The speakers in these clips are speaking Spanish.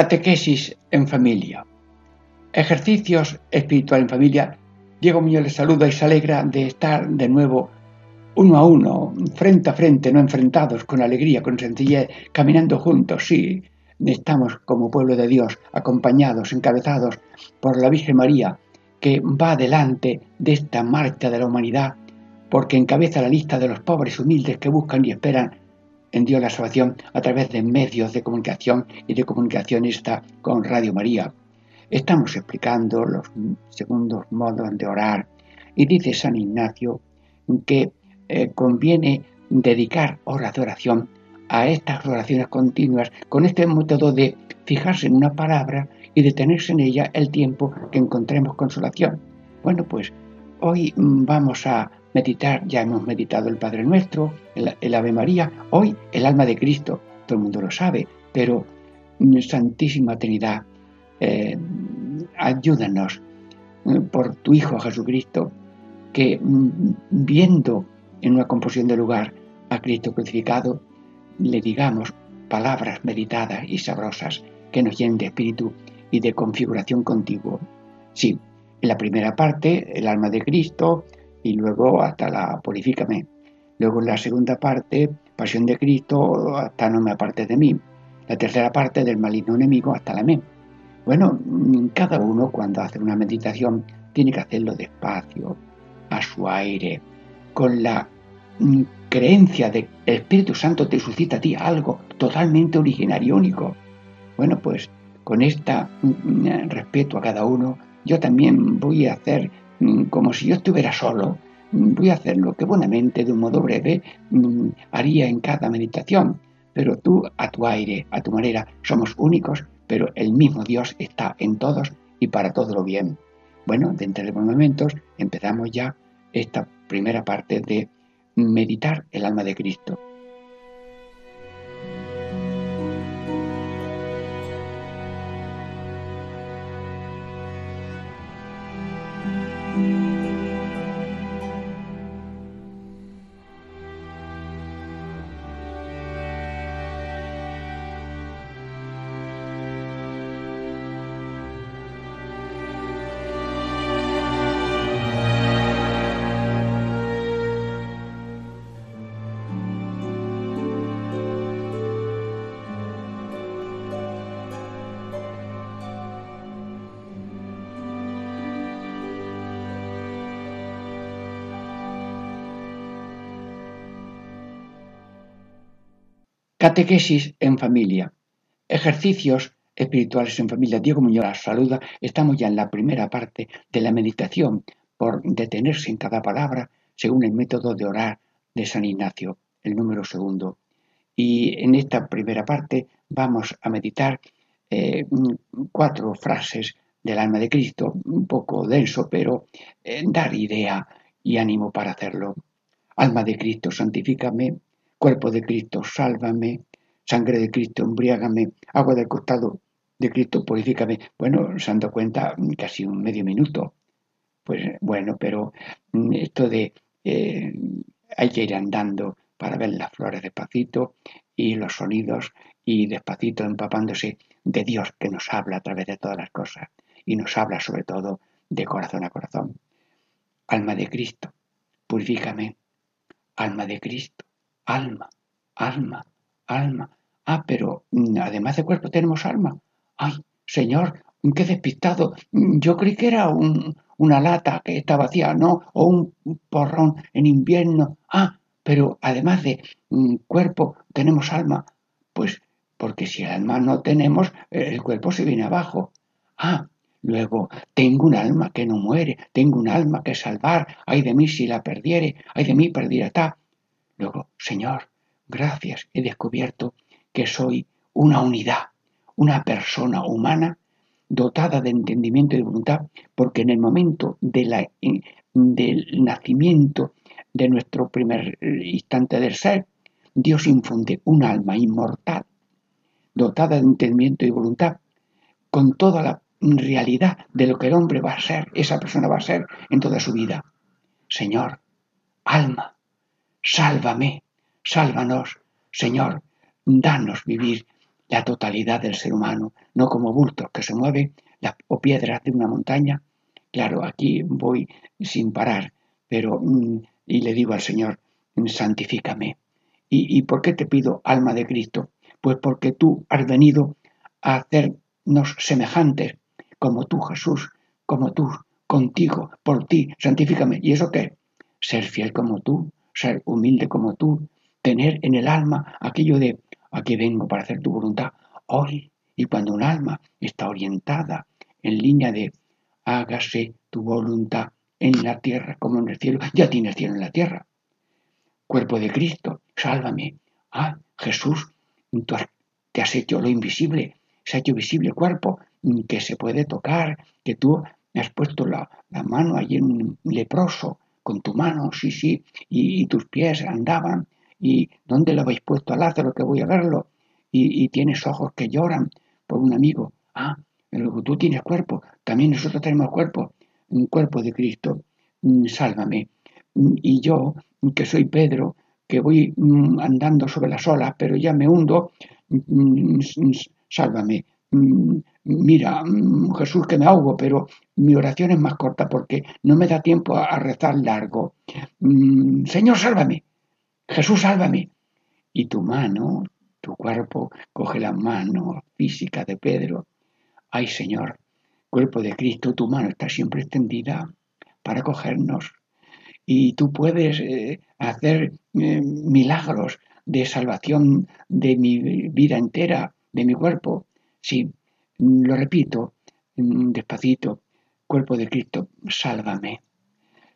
Catequesis en familia. Ejercicios espiritual en familia. Diego Muñoz les saluda y se alegra de estar de nuevo uno a uno, frente a frente, no enfrentados, con alegría, con sencillez, caminando juntos, sí. Estamos como pueblo de Dios, acompañados, encabezados por la Virgen María, que va delante de esta marcha de la humanidad, porque encabeza la lista de los pobres humildes que buscan y esperan en Dios la salvación a través de medios de comunicación y de comunicación esta con Radio María. Estamos explicando los segundos modos de orar y dice San Ignacio que eh, conviene dedicar horas de oración a estas oraciones continuas con este método de fijarse en una palabra y detenerse en ella el tiempo que encontremos consolación. Bueno, pues hoy vamos a meditar, ya hemos meditado el Padre Nuestro, el, Ave María, hoy el alma de Cristo, todo el mundo lo sabe, pero Santísima Trinidad, eh, ayúdanos eh, por tu Hijo Jesucristo, que mm, viendo en una composición de lugar a Cristo crucificado, le digamos palabras meditadas y sabrosas que nos llenen de espíritu y de configuración contigo. Sí, en la primera parte, el alma de Cristo, y luego hasta la purifícame. Luego en la segunda parte, pasión de Cristo, hasta no me apartes de mí. La tercera parte del maligno enemigo, hasta la me. Bueno, cada uno cuando hace una meditación tiene que hacerlo despacio, a su aire, con la mm, creencia de el Espíritu Santo te suscita a ti algo totalmente originario, único. Bueno, pues con este respeto a cada uno, yo también voy a hacer como si yo estuviera solo, mm, voy a hacer lo que buenamente, de un modo breve, mm, haría en cada meditación. Pero tú, a tu aire, a tu manera, somos únicos, pero el mismo Dios está en todos y para todo lo bien. Bueno, dentro de unos momentos empezamos ya esta primera parte de meditar el alma de Cristo. Catequesis en familia. Ejercicios espirituales en familia. Diego Muñoz la saluda. Estamos ya en la primera parte de la meditación por detenerse en cada palabra según el método de orar de San Ignacio, el número segundo. Y en esta primera parte vamos a meditar eh, cuatro frases del alma de Cristo, un poco denso, pero eh, dar idea y ánimo para hacerlo. Alma de Cristo, santifícame Cuerpo de Cristo, sálvame. Sangre de Cristo, embriágame. Agua del costado de Cristo, purifícame. Bueno, se han dado cuenta casi un medio minuto. Pues bueno, pero mm, esto de eh, hay que ir andando para ver las flores despacito y los sonidos y despacito empapándose de Dios que nos habla a través de todas las cosas y nos habla sobre todo de corazón a corazón. Alma de Cristo, purifícame. Alma de Cristo, alma, alma, alma. Ah, pero mm, además de cuerpo tenemos alma. Ay, Señor, qué despistado. Yo creí que era una lata que está vacía, ¿no? O un porrón en invierno. Ah, pero además de mm, cuerpo tenemos alma. Pues porque si el alma no tenemos, el cuerpo se viene abajo. Ah, luego, tengo un alma que no muere, tengo un alma que salvar, ay de mí si la perdiere, ay de mí perdiera está. Luego, Señor, gracias, he descubierto que soy una unidad, una persona humana dotada de entendimiento y voluntad, porque en el momento del nacimiento de nuestro primer instante del ser, Dios infunde un alma inmortal, dotada de entendimiento y voluntad, con toda la realidad de lo que el hombre va a ser, esa persona va a ser en toda su vida. Señor, alma, sálvame, sálvanos, Señor, danos vivir la totalidad del ser humano, no como bultos que se mueven o piedras de una montaña. Claro, aquí voy sin parar, pero mm, y le digo al Señor, santifícame. ¿Y, ¿Y por qué te pido alma de Cristo? Pues porque tú has venido a hacernos semejantes, como tú, Jesús, como tú, contigo, por ti, santifícame. ¿Y eso qué? Ser fiel como tú, ser humilde como tú, tener en el alma aquello de Aquí vengo para hacer tu voluntad hoy. Y cuando un alma está orientada en línea de hágase tu voluntad en la tierra como en el cielo, ya tiene el cielo en la tierra. Cuerpo de Cristo, sálvame. Ah, Jesús, tú te has hecho lo invisible, se ha hecho visible cuerpo que se puede tocar, que tú has puesto la, mano allí en un leproso, con tu mano, sí, sí, y tus pies andaban ¿Y dónde lo habéis puesto a Lázaro que voy a verlo? Y, tienes ojos que lloran por un amigo. Ah, pero tú tienes cuerpo, también nosotros tenemos cuerpo, un cuerpo de Cristo. Mm, sálvame. Mm, y yo, que soy Pedro, que voy mm, andando sobre las olas, pero ya me hundo, sálvame. Mira, Jesús, que me ahogo, pero mi oración es más corta porque no me da tiempo a rezar largo. Señor, sálvame. Jesús, sálvame. Y tu mano, tu cuerpo, coge la mano física de Pedro. Ay Señor, cuerpo de Cristo, tu mano está siempre extendida para cogernos. Y tú puedes eh, hacer eh, milagros de salvación de mi vida entera, de mi cuerpo. Sí, lo repito despacito, cuerpo de Cristo, sálvame.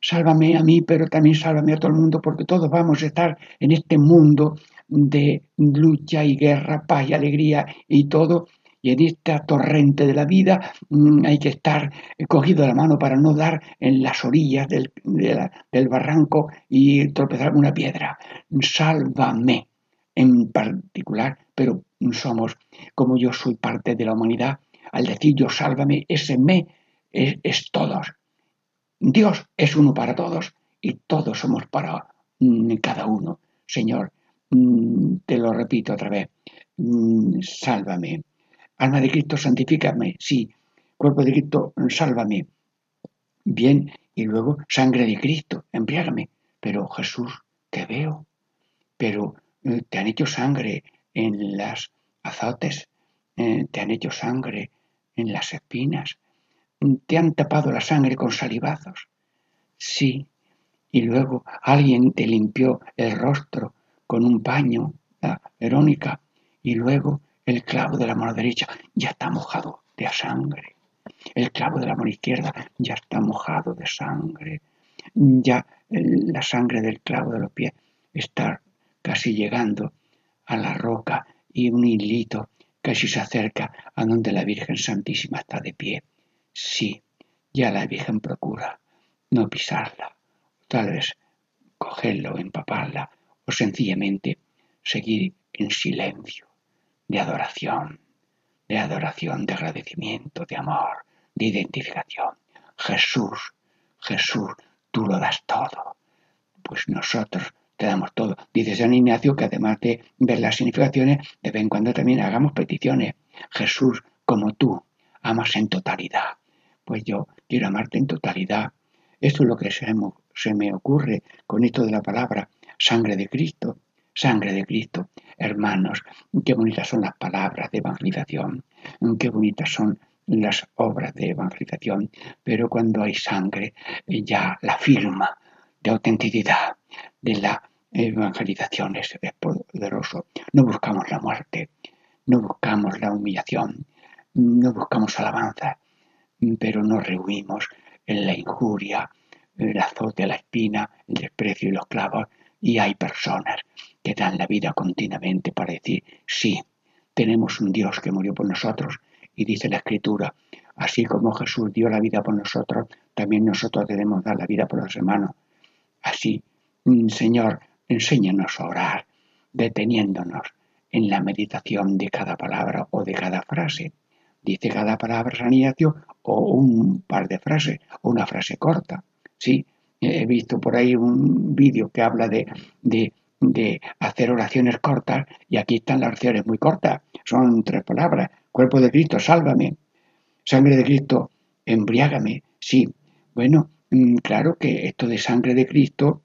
Sálvame a mí, pero también sálvame a todo el mundo, porque todos vamos a estar en este mundo de lucha y guerra, paz y alegría y todo. Y en esta torrente de la vida mm, hay que estar cogido de la mano para no dar en las orillas del, del barranco y tropezar con una piedra. Sálvame en particular, pero somos, como yo soy parte de la humanidad, al decir yo sálvame, ese me es, es todos. Dios es uno para todos y todos somos para mm, cada uno. Señor, mm, te lo repito otra vez, mm, sálvame. Alma de Cristo, santifícame. Sí, cuerpo de Cristo, sálvame. Bien, y luego sangre de Cristo, embriágame. Pero Jesús, te veo. Pero eh, te han hecho sangre en las azotes, eh, te han hecho sangre en las espinas, te han tapado la sangre con salivazos. Sí, y luego alguien te limpió el rostro con un paño, la Verónica, y luego el clavo de la mano derecha ya está mojado de sangre. El clavo de la mano izquierda ya está mojado de sangre. Ya la sangre del clavo de los pies está casi llegando a la roca y un hilito casi se acerca a donde la Virgen Santísima está de pie. Sí, ya la Virgen procura no pisarla, tal vez cogerla o empaparla, o sencillamente seguir en silencio, de adoración, de adoración, de agradecimiento, de amor, de identificación. Jesús, Jesús, tú lo das todo. Pues nosotros te damos todo. Dice San Ignacio que además de ver las significaciones, de vez en cuando también hagamos peticiones. Jesús, como tú, amas en totalidad pues yo quiero amarte en totalidad. Esto es lo que se me, se me ocurre con esto de la palabra sangre de Cristo, sangre de Cristo. Hermanos, qué bonitas son las palabras de evangelización, qué bonitas son las obras de evangelización, pero cuando hay sangre, ya la firma de autenticidad de la evangelización es, es poderoso. No buscamos la muerte, no buscamos la humillación, no buscamos alabanza, pero nos rehuimos en la injuria, el azote, la espina, el desprecio y los clavos. Y hay personas que dan la vida continuamente para decir, sí, tenemos un Dios que murió por nosotros y dice la Escritura, así como Jesús dio la vida por nosotros, también nosotros debemos dar la vida por los hermanos. Así, Señor, enséñanos a orar, deteniéndonos en la meditación de cada palabra o de cada frase. Dice cada palabra San o un par de frases o una frase corta. Sí, he visto por ahí un vídeo que habla de, de, de, hacer oraciones cortas y aquí están las oraciones muy cortas. Son tres palabras. Cuerpo de Cristo, sálvame. Sangre de Cristo, embriágame. Sí, bueno, mm, claro que esto de sangre de Cristo mm,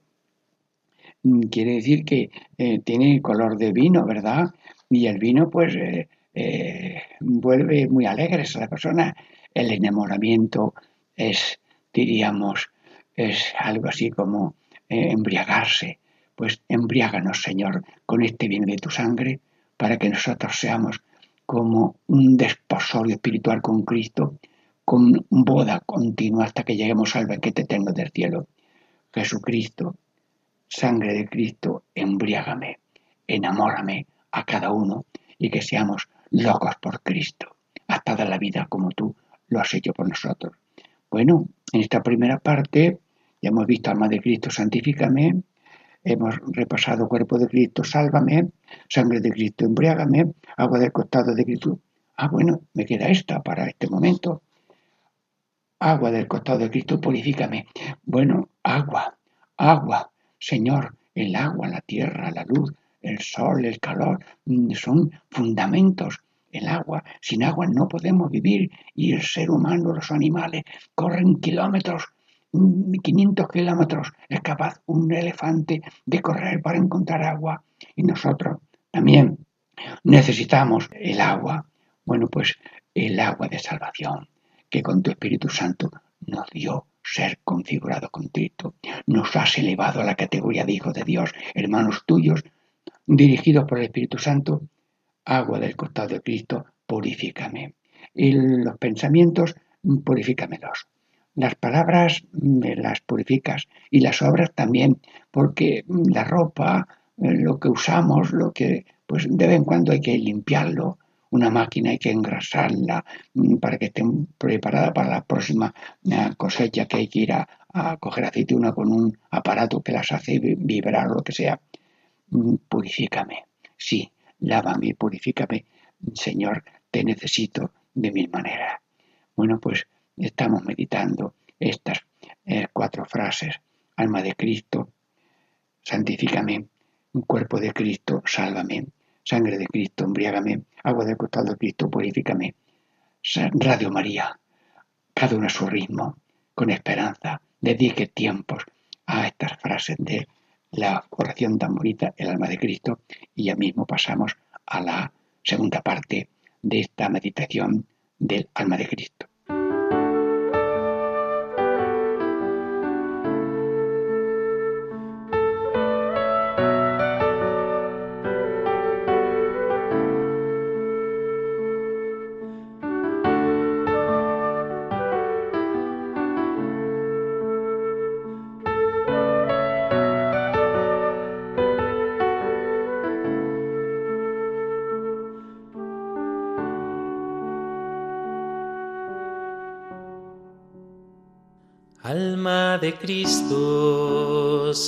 quiere decir que eh, tiene color de vino, ¿verdad? Y el vino pues eh, eh, vuelve muy alegres a la persona. El enamoramiento es, diríamos, es algo así como embriagarse. Pues embriáganos, Señor, con este vino de tu sangre, para que nosotros seamos como un desposorio espiritual con Cristo, con boda continua hasta que lleguemos al banquete eterno del cielo. Jesucristo, sangre de Cristo, embriágame, enamórame a cada uno y que seamos locos por Cristo, hasta la vida como tú lo has hecho por nosotros. Bueno, en esta primera parte ya hemos visto alma de Cristo, santifícame, hemos repasado cuerpo de Cristo, sálvame, sangre de Cristo, embriágame, agua del costado de Cristo. Ah, bueno, me queda esta para este momento agua del costado de Cristo, purifícame. Bueno, agua, agua, Señor, el agua, la tierra, la luz, el sol, el calor, mm, son fundamentos. El agua, sin agua no podemos vivir y el ser humano, los animales, corren kilómetros, 500 mm, kilómetros, es capaz un elefante de correr para encontrar agua y nosotros también necesitamos el agua. Bueno, pues el agua de salvación, que con tu Espíritu Santo nos dio ser configurado con Cristo. Nos has elevado a la categoría de hijos de Dios, hermanos tuyos, dirigidos por el Espíritu Santo. Agua del costado de Cristo, purifícame. Y los pensamientos, purifícamelos. Las palabras me las purificas y las obras también, porque la ropa, lo que usamos, lo que, pues de vez en cuando hay que limpiarlo, una máquina hay que engrasarla mm, para que esté preparada para la próxima eh, cosecha que hay que ir a, coger aceituna con un aparato que las hace vibrar o lo que sea. Mm, purifícame, sí, lávame, purifícame, Señor, te necesito de mil maneras. Bueno, pues estamos meditando estas eh, cuatro frases. Alma de Cristo, santifícame, cuerpo de Cristo, sálvame, sangre de Cristo, embriágame, agua del costado de Cristo, purifícame. Radio María, cada uno a su ritmo, con esperanza, dedique tiempos a estas frases de la oración tan el alma de Cristo, y ya mismo pasamos a la segunda parte de esta meditación del alma de Cristo.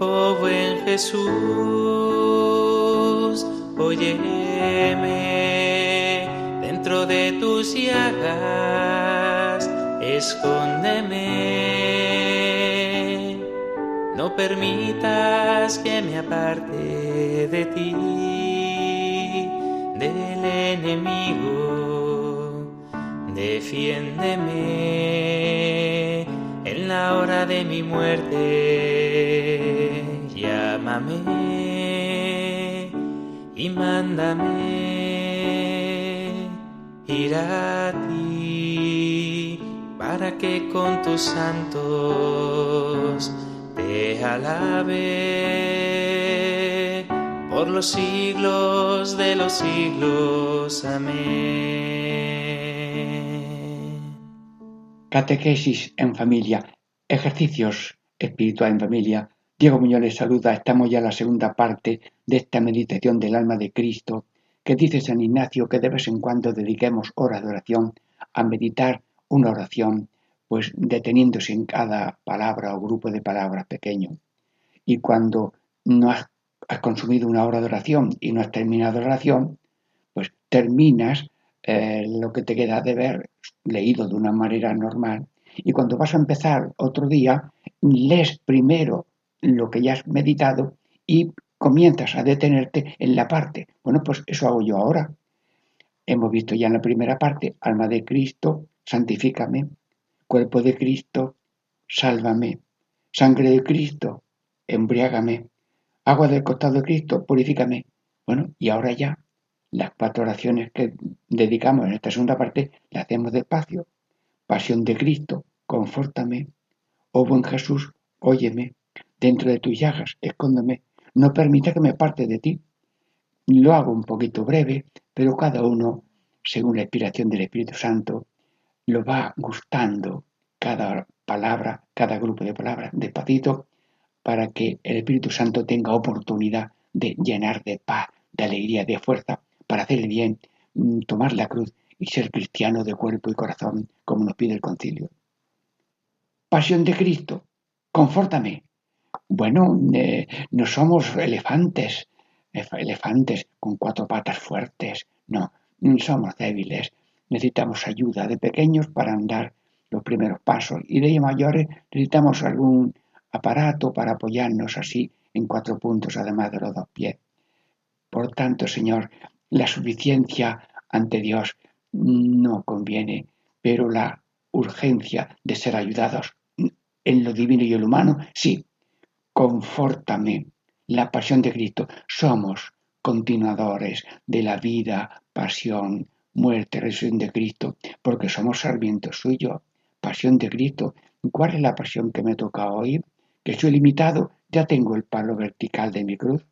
oh buen Jesús, óyeme dentro de tus llagas, escóndeme, no permitas que me aparte de ti, del enemigo, defiéndeme la hora de mi muerte, llámame. y mándame ir a ti para que con tus santos te alabe por los siglos de los siglos. Amén. Catequesis en familia, ejercicios espirituales en familia Diego Muñoz les saluda. Estamos ya en la segunda parte de esta meditación del alma de Cristo que dice San Ignacio que de vez en cuando dediquemos horas de oración a meditar una oración, pues deteniéndose en cada palabra o grupo de palabras pequeño. Y cuando no has, consumido una hora de oración y no has terminado la oración, pues terminas eh, lo que te queda de ver leído de una manera normal. Y cuando vas a empezar otro día, lees primero lo que ya has meditado y comienzas a detenerte en la parte. Bueno, pues eso hago yo ahora. Hemos visto ya en la primera parte, alma de Cristo, santifícame, cuerpo de Cristo, sálvame, sangre de Cristo, embriágame, agua del costado de Cristo, purifícame. Bueno, y ahora ya las cuatro oraciones que dedicamos en esta segunda parte las hacemos despacio. Pasión de Cristo, confórtame. Oh buen Jesús, óyeme dentro de tus llagas, escóndeme, no permita que me parte de ti. Lo hago un poquito breve, pero cada uno, según la inspiración del Espíritu Santo, lo va gustando cada palabra, cada grupo de palabras, despacito, para que el Espíritu Santo tenga oportunidad de llenar de paz, de alegría, de fuerza, para hacer el bien, mm, tomar la cruz y ser cristiano de cuerpo y corazón, como nos pide el concilio. Pasión de Cristo, confórtame, bueno, eh, no somos elefantes, elefantes con cuatro patas fuertes, no, somos débiles, necesitamos ayuda de pequeños para andar los primeros pasos y de mayores necesitamos algún aparato para apoyarnos así en cuatro puntos además de los dos pies. Por tanto, Señor, la suficiencia ante Dios no conviene, pero la urgencia de ser ayudados en lo divino y en lo humano, sí, confórtame. La pasión de Cristo. Somos continuadores de la vida, pasión, muerte, resurrección de Cristo, porque somos sarmientos suyos. Pasión de Cristo. ¿Cuál es la pasión que me toca hoy? Que soy limitado, ya tengo el palo vertical de mi cruz.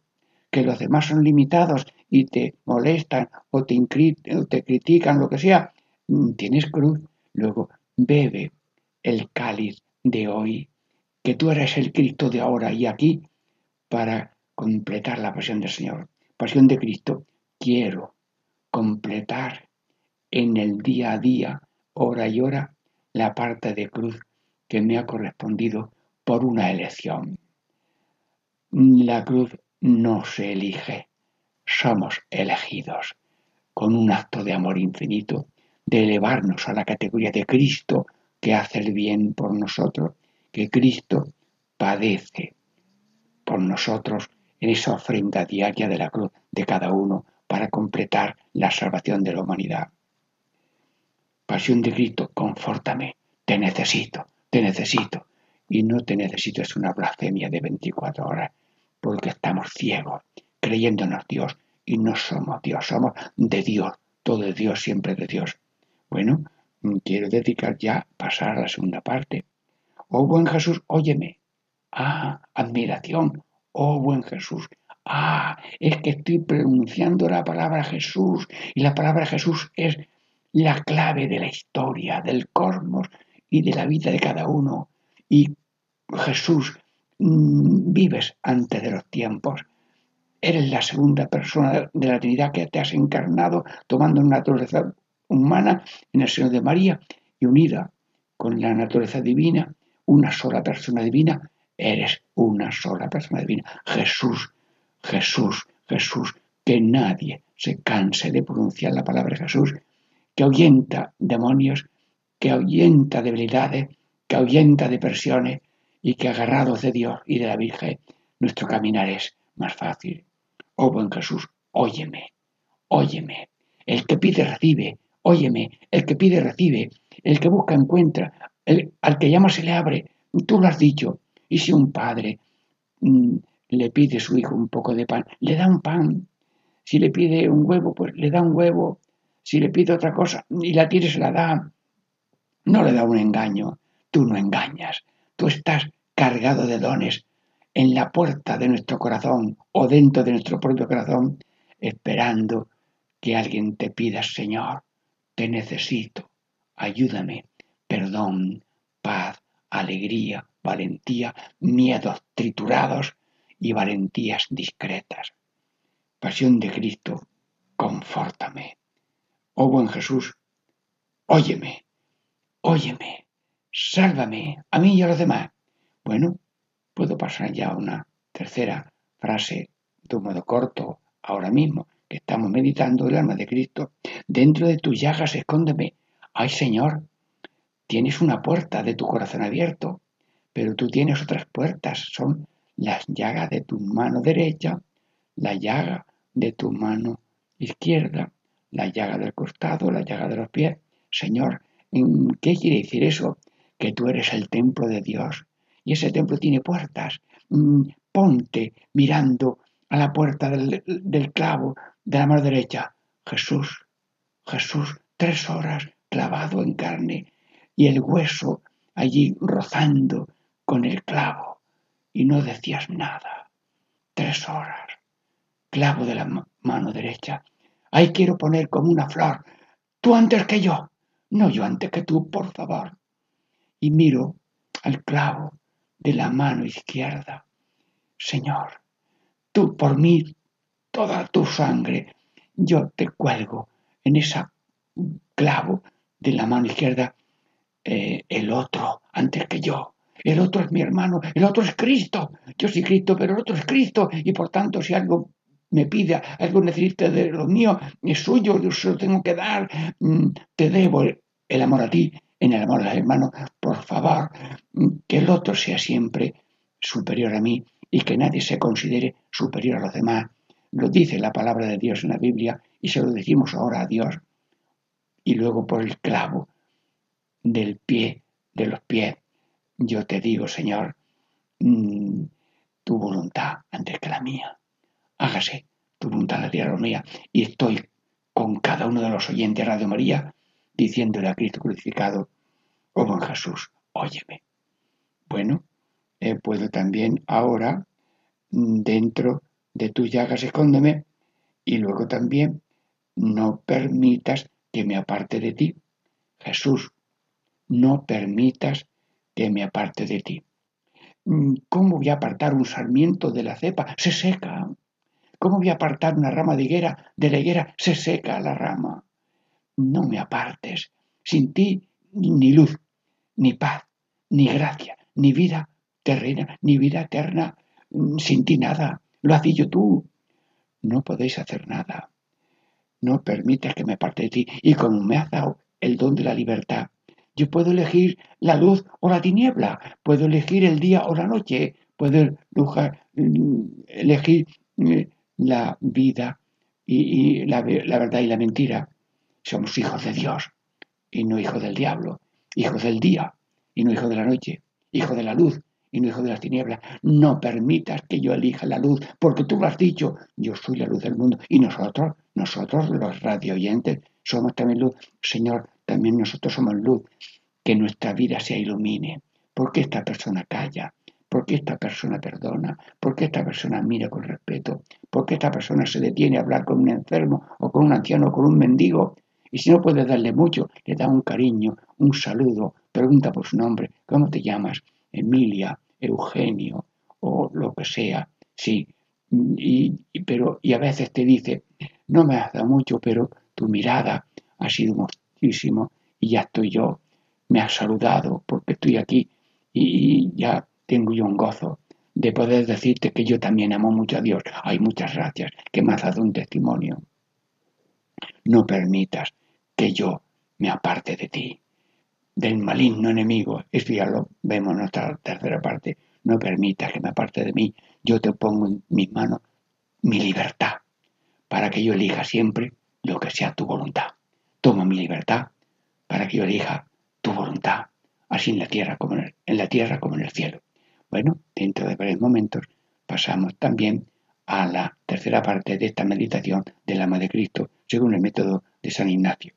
Que los demás son limitados y te molestan o te, o te critican, lo que sea. Mm, tienes cruz. Luego, bebe el cáliz de hoy que tú eres el Cristo de ahora y aquí para completar la pasión del Señor. Pasión de Cristo, quiero completar en el día a día, hora y hora, la parte de cruz que me ha correspondido por una elección. La cruz no se elige, somos elegidos con un acto de amor infinito, de elevarnos a la categoría de Cristo que hace el bien por nosotros que Cristo padece por nosotros en esa ofrenda diaria de la cruz de cada uno para completar la salvación de la humanidad. Pasión de Cristo, confórtame, te necesito, te necesito. Y no te necesito es una blasfemia de 24 horas, porque estamos ciegos, creyéndonos Dios, y no somos Dios, somos de Dios, todo de Dios, siempre de Dios. Bueno, quiero dedicar ya, pasar a la segunda parte. Oh buen Jesús, óyeme. Ah, admiración. Oh buen Jesús. Ah, es que estoy pronunciando la palabra Jesús y la palabra Jesús es la clave de la historia, del cosmos y de la vida de cada uno. Y Jesús, mm, vives antes de los tiempos. Eres la segunda persona de la Trinidad que te has encarnado tomando una naturaleza humana en el seno de María y unida con la naturaleza divina una sola persona divina, eres una sola persona divina. Jesús, Jesús, Jesús, que nadie se canse de pronunciar la palabra Jesús, que ahuyenta demonios, que ahuyenta debilidades, que ahuyenta depresiones y que agarrados de Dios y de la Virgen, nuestro caminar es más fácil. Oh buen Jesús, óyeme, óyeme. El que pide recibe, óyeme, el que pide recibe, el que busca encuentra, al que llama se le abre. Tú lo has dicho. Y si un padre mm, le pide a su hijo un poco de pan, le da un pan. Si le pide un huevo, pues le da un huevo. Si le pide otra cosa y la tiene, se la da. No le da un engaño. Tú no engañas. Tú estás cargado de dones en la puerta de nuestro corazón o dentro de nuestro propio corazón, esperando que alguien te pida, Señor, te necesito, ayúdame, perdón, paz, alegría, valentía, miedos triturados y valentías discretas. Pasión de Cristo, confórtame. Oh buen Jesús, óyeme, óyeme, sálvame a mí y a los demás. Bueno, puedo pasar ya a una tercera frase de un modo corto ahora mismo, que estamos meditando el alma de Cristo. Dentro de tus llagas escóndeme. Ay Señor, tienes una puerta de tu corazón abierto, pero tú tienes otras puertas. Son las llagas de tu mano derecha, la llaga de tu mano izquierda, la llaga del costado, la llaga de los pies. Señor, ¿qué quiere decir eso? Que tú eres el templo de Dios y ese templo tiene puertas. Mm, ponte mirando a la puerta del, clavo de la mano derecha. Jesús, Jesús, tres horas clavado en carne y el hueso allí rozando con el clavo y no decías nada. Tres horas, clavo de la mano derecha. Ahí quiero poner como una flor. Tú antes que yo, no yo antes que tú, por favor. Y miro al clavo de la mano izquierda. Señor, tú por mí, toda tu sangre, yo te cuelgo en esa clavo de la mano izquierda, eh, el otro antes que yo. El otro es mi hermano, el otro es Cristo. Yo soy Cristo, pero el otro es Cristo. Y por tanto, si algo me pide, algo necesita de lo mío, es suyo, yo se lo tengo que dar. Mm, te debo el amor a ti en el amor al hermano, por favor, que el otro sea siempre superior a mí y que nadie se considere superior a los demás. Lo dice la palabra de Dios en la Biblia y se lo decimos ahora a Dios. Y luego por el clavo del pie, de los pies, yo te digo, Señor, mm, tu voluntad antes que la mía. Hágase tu voluntad la tierra mía. Y estoy con cada uno de los oyentes de Radio María diciéndole a Cristo crucificado, oh buen Jesús, óyeme. Bueno, eh, puedo también ahora, mm, dentro de tus llagas, escóndeme, y luego también no permitas que me aparte de ti. Jesús, no permitas que me aparte de ti. Mm, ¿Cómo voy a apartar un sarmiento de la cepa? Se seca. ¿Cómo voy a apartar una rama de higuera de la higuera? Se seca la rama no me apartes. Sin ti ni luz, ni paz, ni gracia, ni vida terrena, ni vida eterna. Sin ti nada. Lo has dicho tú. No podéis hacer nada. No permites que me aparte de ti. Y como me has dado el don de la libertad, yo puedo elegir la luz o la tiniebla. Puedo elegir el día o la noche. Puedo elegir mm, la vida y, la verdad y la mentira. Somos hijos de Dios y no hijos del diablo, hijos del día y no hijos de la noche, hijos de la luz y no hijos de las tinieblas. No permitas que yo elija la luz, porque tú lo has dicho, yo soy la luz del mundo. Y nosotros, nosotros los radio oyentes, somos también luz. Señor, también nosotros somos luz. Que nuestra vida se ilumine. porque esta persona calla? ¿Por qué esta persona perdona? ¿Por qué esta persona mira con respeto? ¿Por qué esta persona se detiene a hablar con un enfermo o con un anciano o con un mendigo? Y si no puedes darle mucho, le da un cariño, un saludo, pregunta por su nombre, ¿cómo te llamas? Emilia, Eugenio o lo que sea. Sí, y, pero, y a veces te dice, no me has dado mucho, pero tu mirada ha sido muchísimo y ya estoy yo, me has saludado porque estoy aquí y, ya tengo yo un gozo de poder decirte que yo también amo mucho a Dios. Hay muchas gracias que me has dado un testimonio. No permitas que yo me aparte de ti, del maligno enemigo. Esto ya lo vemos en nuestra tercera parte. No permitas que me aparte de mí. Yo te pongo en mis manos mi libertad, para que yo elija siempre lo que sea tu voluntad. Toma mi libertad para que yo elija tu voluntad, así en la tierra como en, la tierra como en el cielo. Bueno, dentro de varios momentos pasamos también a la tercera parte de esta meditación del alma de Cristo, según el método de San Ignacio.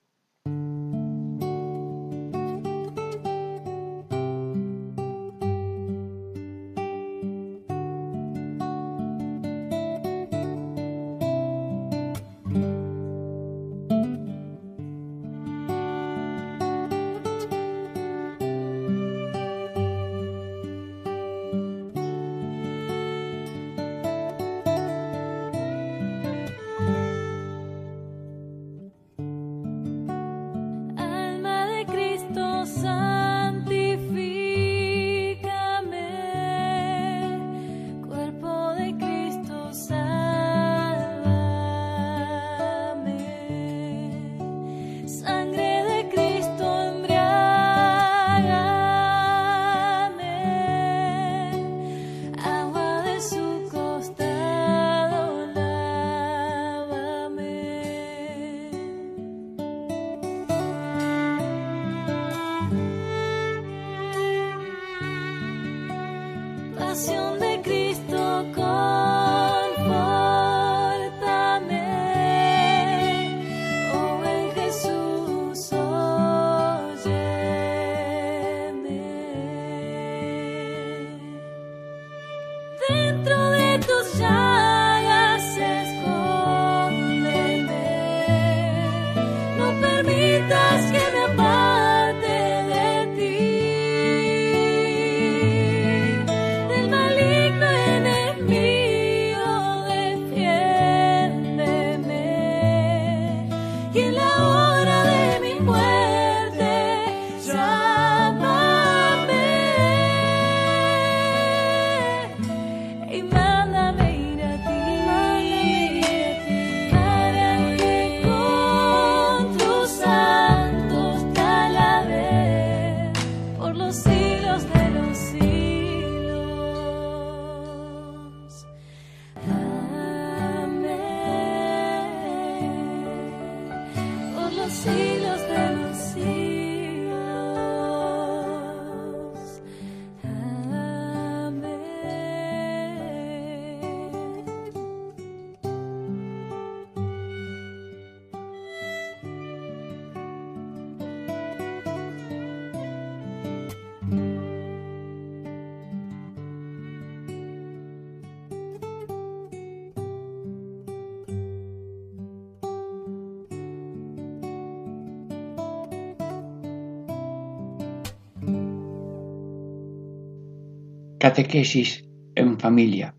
Catequesis en familia.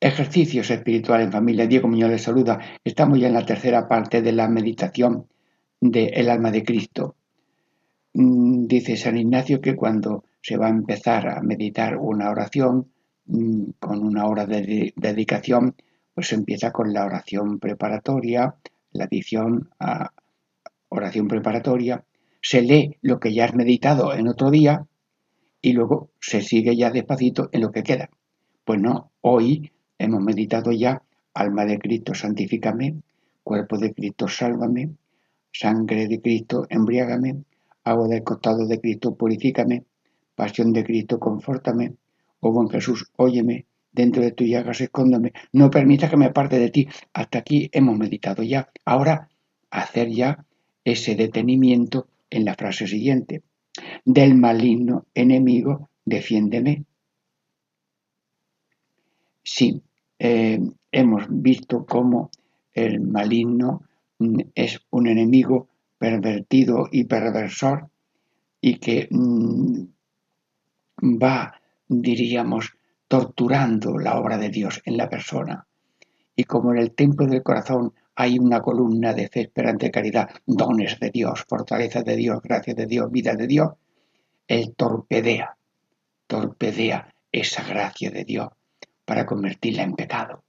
Ejercicios espirituales en familia. Diego Muñoz les saluda. Estamos ya en la tercera parte de la meditación del El alma de Cristo. Mm, dice San Ignacio que cuando se va a empezar a meditar una oración mm, con una hora de dedicación, pues se empieza con la oración preparatoria, la adición a oración preparatoria, se lee lo que ya has meditado en otro día y luego se sigue ya despacito en lo que queda. Pues no, hoy hemos meditado ya alma de Cristo, santifícame, cuerpo de Cristo, sálvame, sangre de Cristo, embriágame, agua del costado de Cristo, purifícame, pasión de Cristo, confórtame, oh buen Jesús, óyeme, dentro de tu llagas escóndame, no permita que me aparte de ti. Hasta aquí hemos meditado ya. Ahora, hacer ya ese detenimiento en la frase siguiente del maligno enemigo, defiéndeme. Sí, eh, hemos visto cómo el maligno es un enemigo pervertido y perversor y que mm, va, diríamos, torturando la obra de Dios en la persona. Y como en el templo del corazón hay una columna de fe, esperanza caridad, dones de Dios, fortaleza de Dios, gracia de Dios, vida de Dios, Él torpedea, torpedea esa gracia de Dios para convertirla en pecado,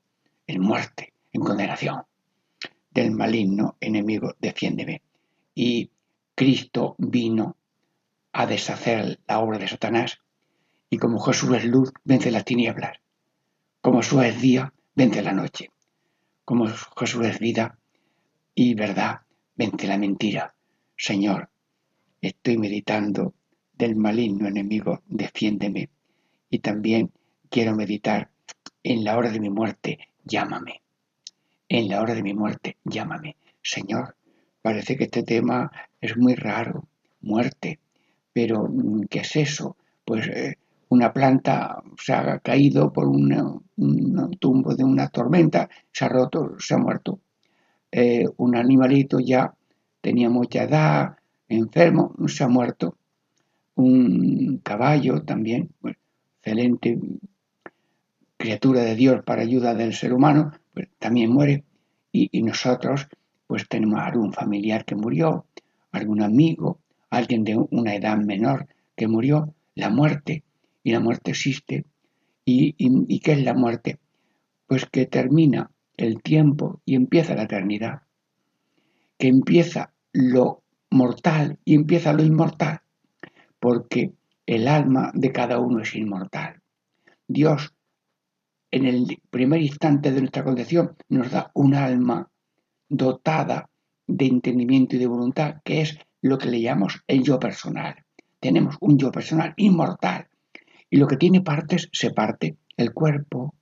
en muerte, en condenación. Del maligno enemigo, defiéndeme. Y Cristo vino a deshacer la obra de Satanás y como Jesús es luz, vence las tinieblas. Como Jesús es día, vence la noche como Jesús es vida y verdad, vente la mentira. Señor, estoy meditando del maligno enemigo, defiéndeme. Y también quiero meditar en la hora de mi muerte, llámame. En la hora de mi muerte, llámame. Señor, parece que este tema es muy raro, muerte, pero mm, ¿qué es eso? Pues eh, una planta se ha caído por un tumbo de una tormenta, se ha roto, se ha muerto. Eh, un animalito ya tenía mucha edad, enfermo, se ha muerto. Un caballo también, excelente criatura de Dios para ayuda del ser humano, pues también muere. Y, nosotros, pues tenemos algún familiar que murió, algún amigo, alguien de una edad menor que murió, la muerte, y la muerte existe. ¿Y, qué es la muerte? Pues que termina el tiempo y empieza la eternidad, que empieza lo mortal y empieza lo inmortal, porque el alma de cada uno es inmortal. Dios, en el primer instante de nuestra concepción, nos da un alma dotada de entendimiento y de voluntad, que es lo que le llamamos el yo personal. Tenemos un yo personal inmortal y lo que tiene partes se parte. El cuerpo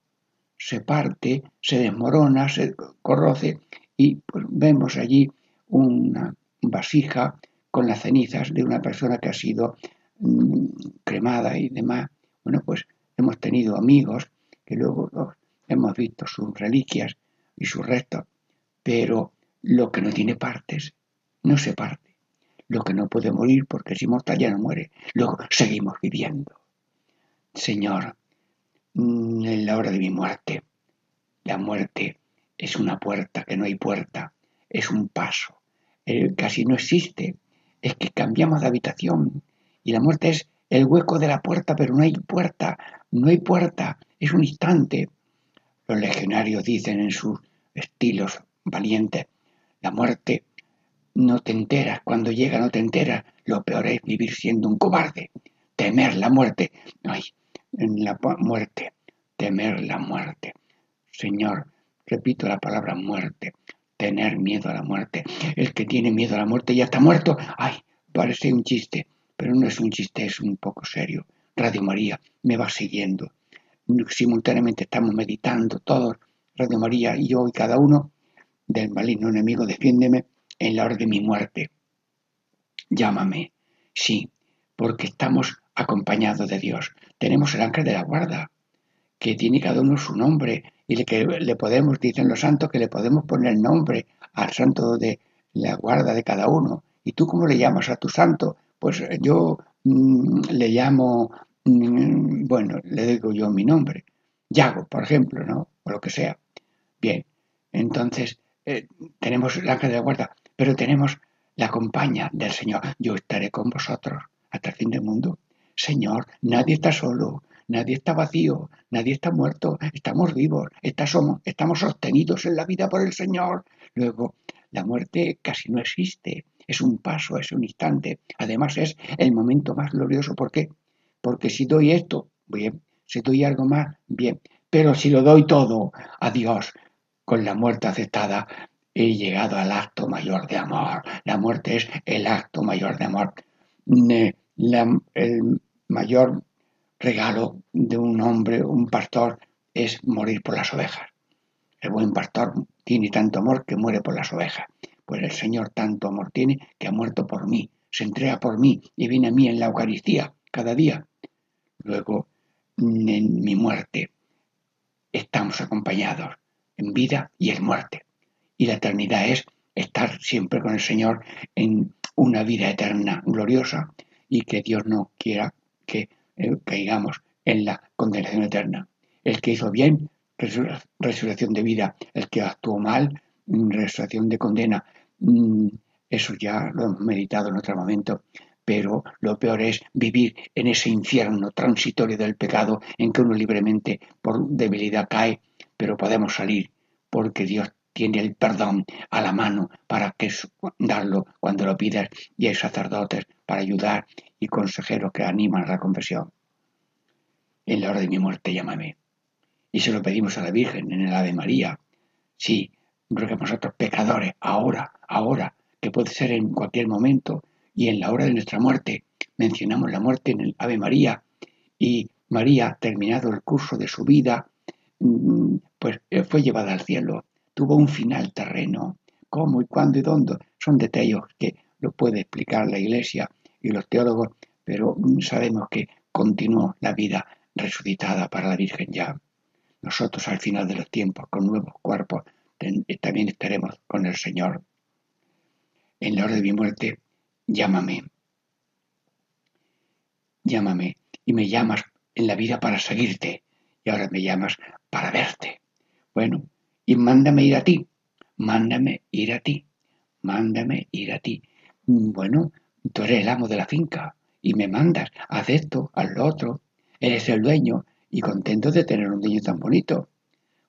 se parte, se desmorona, se corroce y pues, vemos allí una vasija con las cenizas de una persona que ha sido mm, cremada y demás. Bueno, pues hemos tenido amigos que luego hemos visto sus reliquias y sus restos, pero lo que no tiene partes no se parte. Lo que no puede morir porque es inmortal ya no muere. Luego seguimos viviendo. Señor, mm, en la hora de mi muerte, la muerte es una puerta que no hay puerta, es un paso casi no existe. Es que cambiamos de habitación y la muerte es el hueco de la puerta, pero no hay puerta, no hay puerta, es un instante. Los legionarios dicen en sus estilos valientes, la muerte no te enteras, cuando llega no te enteras, lo peor es vivir siendo un cobarde, temer la muerte. Ay, en la muerte, temer la muerte. Señor, repito la palabra muerte, tener miedo a la muerte. El que tiene miedo a la muerte ya está muerto. Ay, parece un chiste, pero no es un chiste, es un poco serio. Radio María me va siguiendo. Simultáneamente estamos meditando todos, Radio María y yo y cada uno, del maligno enemigo, defiéndeme en la hora de mi muerte. Llámame. Sí, porque estamos acompañados de Dios. Tenemos el ángel de la guarda, que tiene cada uno su nombre y que le podemos, dicen los santos, que le podemos poner nombre al santo de la guarda de cada uno. ¿Y tú cómo le llamas a tu santo? Pues yo mm, le llamo, mm, bueno, le digo yo mi nombre, Yago, por ejemplo, ¿no? O lo que sea. Bien, entonces eh, tenemos el ángel de la guarda, pero tenemos la compañía del Señor. Yo estaré con vosotros hasta el fin del mundo. Señor, nadie está solo, Nadie está vacío, nadie está muerto, estamos vivos, estamos, estamos sostenidos en la vida por el Señor. Luego, la muerte casi no existe, es un paso, es un instante. Además, es el momento más glorioso. ¿Por qué? Porque si doy esto, bien, si doy algo más, bien. Pero si lo doy todo a Dios con la muerte aceptada, he llegado al acto mayor de amor. La muerte es el acto mayor de amor. el mayor regalo de un hombre, un pastor, es morir por las ovejas. El buen pastor tiene tanto amor que muere por las ovejas. Pues el Señor tanto amor tiene que ha muerto por mí, se entrega por mí y viene a mí en la Eucaristía cada día. Luego, en mi muerte, estamos acompañados en vida y en muerte. Y la eternidad es estar siempre con el Señor en una vida eterna, gloriosa, y que Dios no quiera que eh, caigamos en la condenación eterna. El que hizo bien, resurrección de vida. El que actuó mal, mm, resurrección de condena. Mm, eso ya lo hemos meditado en otro momento. Pero lo peor es vivir en ese infierno transitorio del pecado en que uno libremente por debilidad cae, pero podemos salir porque Dios tiene el perdón a la mano para que darlo cuando lo pidas y hay sacerdotes para ayudar y consejeros que animan a la confesión. En la hora de mi muerte llámame. Y se lo pedimos a la Virgen en el Ave María. Sí, ruegamos nosotros pecadores, ahora, ahora, que puede ser en cualquier momento, y en la hora de nuestra muerte. Mencionamos la muerte en el Ave María, y María, terminado el curso de su vida, mm, pues eh, fue llevada al cielo, tuvo un final terreno. ¿Cómo y cuándo y dónde? Son detalles que lo puede explicar la Iglesia y los teólogos, pero mm, sabemos que continuó la vida resucitada para la Virgen ya. Nosotros al final de los tiempos, con nuevos cuerpos, eh, también estaremos con el Señor. En la hora de mi muerte, llámame. Llámame y me llamas en la vida para seguirte y ahora me llamas para verte. Bueno, y mándame ir a ti, mándame ir a ti, mándame ir a ti. Bueno, tú eres el amo de la finca y me mandas, haz esto, haz lo otro, eres el dueño y contento de tener un dueño tan bonito.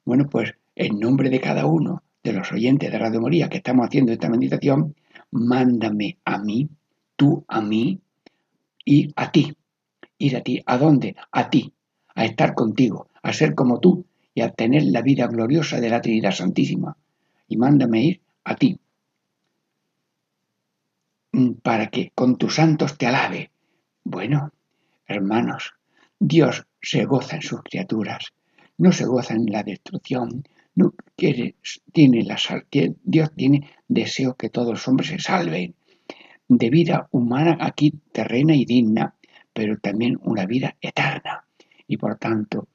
Bueno, pues en nombre de cada uno de los oyentes de Radio Moría que estamos haciendo esta meditación, mándame a mí, tú a mí y a ti. Ir a ti. ¿A dónde? A ti. A estar contigo, a ser como tú y a tener la vida gloriosa de la Trinidad Santísima. Y mándame ir a ti. Mm, para que con tus santos te alabe. Bueno, hermanos, Dios se goza en sus criaturas, no se goza en la destrucción, no quiere, tiene la, Dios tiene deseo que todos los hombres se salven, de vida humana aquí terrena y digna, pero también una vida eterna. Y por tanto,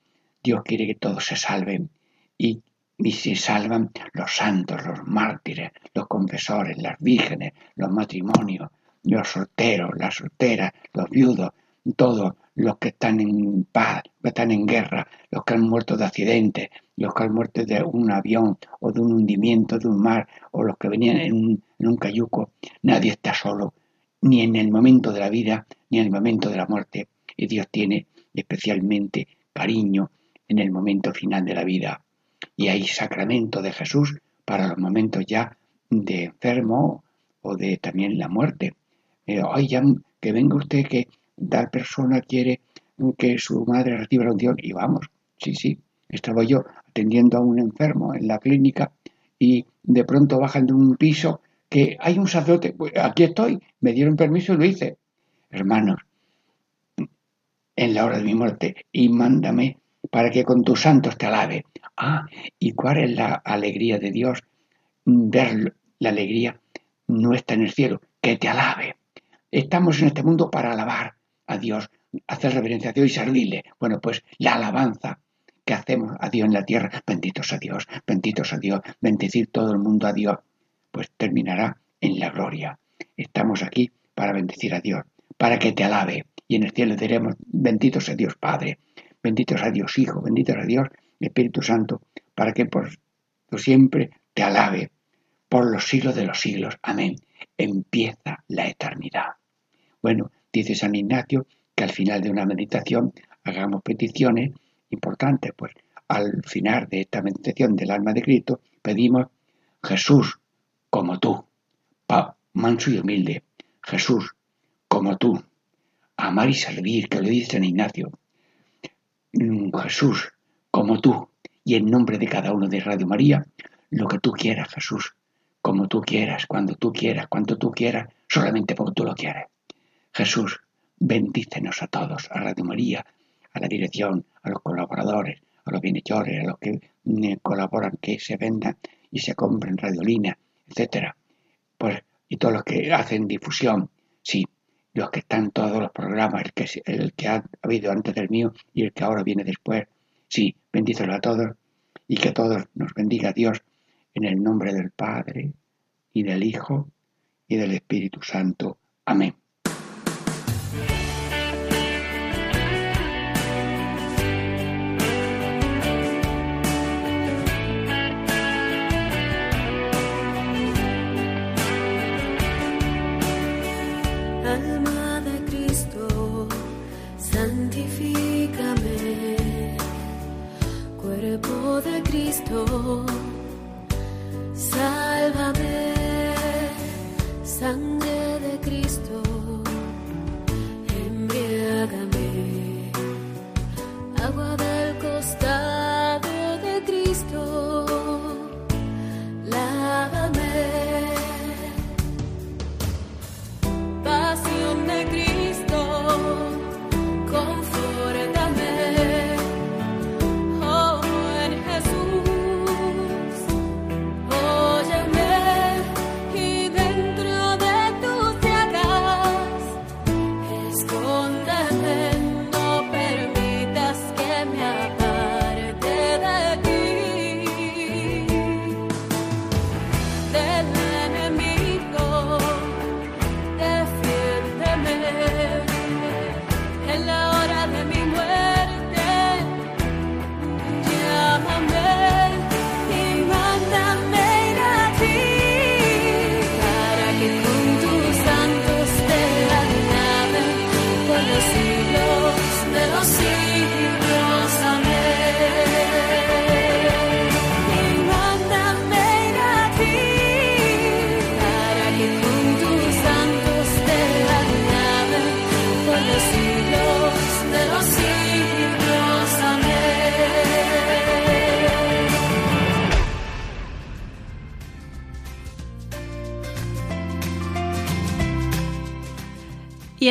Dios quiere que todos se salven y, y se salvan los santos, los mártires, los confesores, las vírgenes, los matrimonios, los solteros, las solteras, los viudos, todos los que están en paz, los que están en guerra, los que han muerto de accidentes, los que han muerto de un avión o de un hundimiento de un mar o los que venían en un, en un cayuco. Nadie está solo, ni en el momento de la vida, ni en el momento de la muerte. Y Dios tiene especialmente cariño en el momento final de la vida. Y hay sacramento de Jesús para los momentos ya de enfermo o de también la muerte. Eh, ya que venga usted que tal persona quiere que su madre reciba la unción y vamos, sí, sí, estaba yo atendiendo a un enfermo en la clínica y de pronto bajan de un piso que hay un sacerdote, pues aquí estoy, me dieron permiso y lo hice. Hermanos, en la hora de mi muerte, y mándame para que con tus santos te alabe. Ah, ¿y cuál es la alegría de Dios? Ver la alegría nuestra en el cielo, que te alabe. Estamos en este mundo para alabar a Dios, hacer reverencia a Dios y servirle. Bueno, pues la alabanza que hacemos a Dios en la tierra, benditos a Dios, benditos a Dios, bendecir todo el mundo a Dios, pues terminará en la gloria. Estamos aquí para bendecir a Dios, para que te alabe. Y en el cielo diremos, benditos a Dios Padre, benditos a Dios Hijo, benditos a Dios Espíritu Santo, para que por siempre te alabe, por los siglos de los siglos. Amén. Empieza la eternidad. Bueno, dice San Ignacio que al final de una meditación hagamos peticiones importantes, pues al final de esta meditación del alma de Cristo pedimos Jesús como tú, manso y humilde, Jesús como tú, amar y servir, que lo dice San Ignacio, Jesús como tú, y en nombre de cada uno de Radio María, lo que tú quieras, Jesús, como tú quieras, cuando tú quieras, cuando tú quieras, solamente porque tú lo quieres. Jesús, bendícenos a todos, a Radio María, a la dirección, a los colaboradores, a los bienhechores, a los que mm, colaboran, que se vendan y se compren radiolina, etcétera. Pues, y todos los que hacen difusión, sí, los que están todos los programas, el que, ha habido antes del mío y el que ahora viene después, sí, bendícelos a todos y que todos nos bendiga Dios en el nombre del Padre y del Hijo y del Espíritu Santo. Amén. Oh, en Jesús.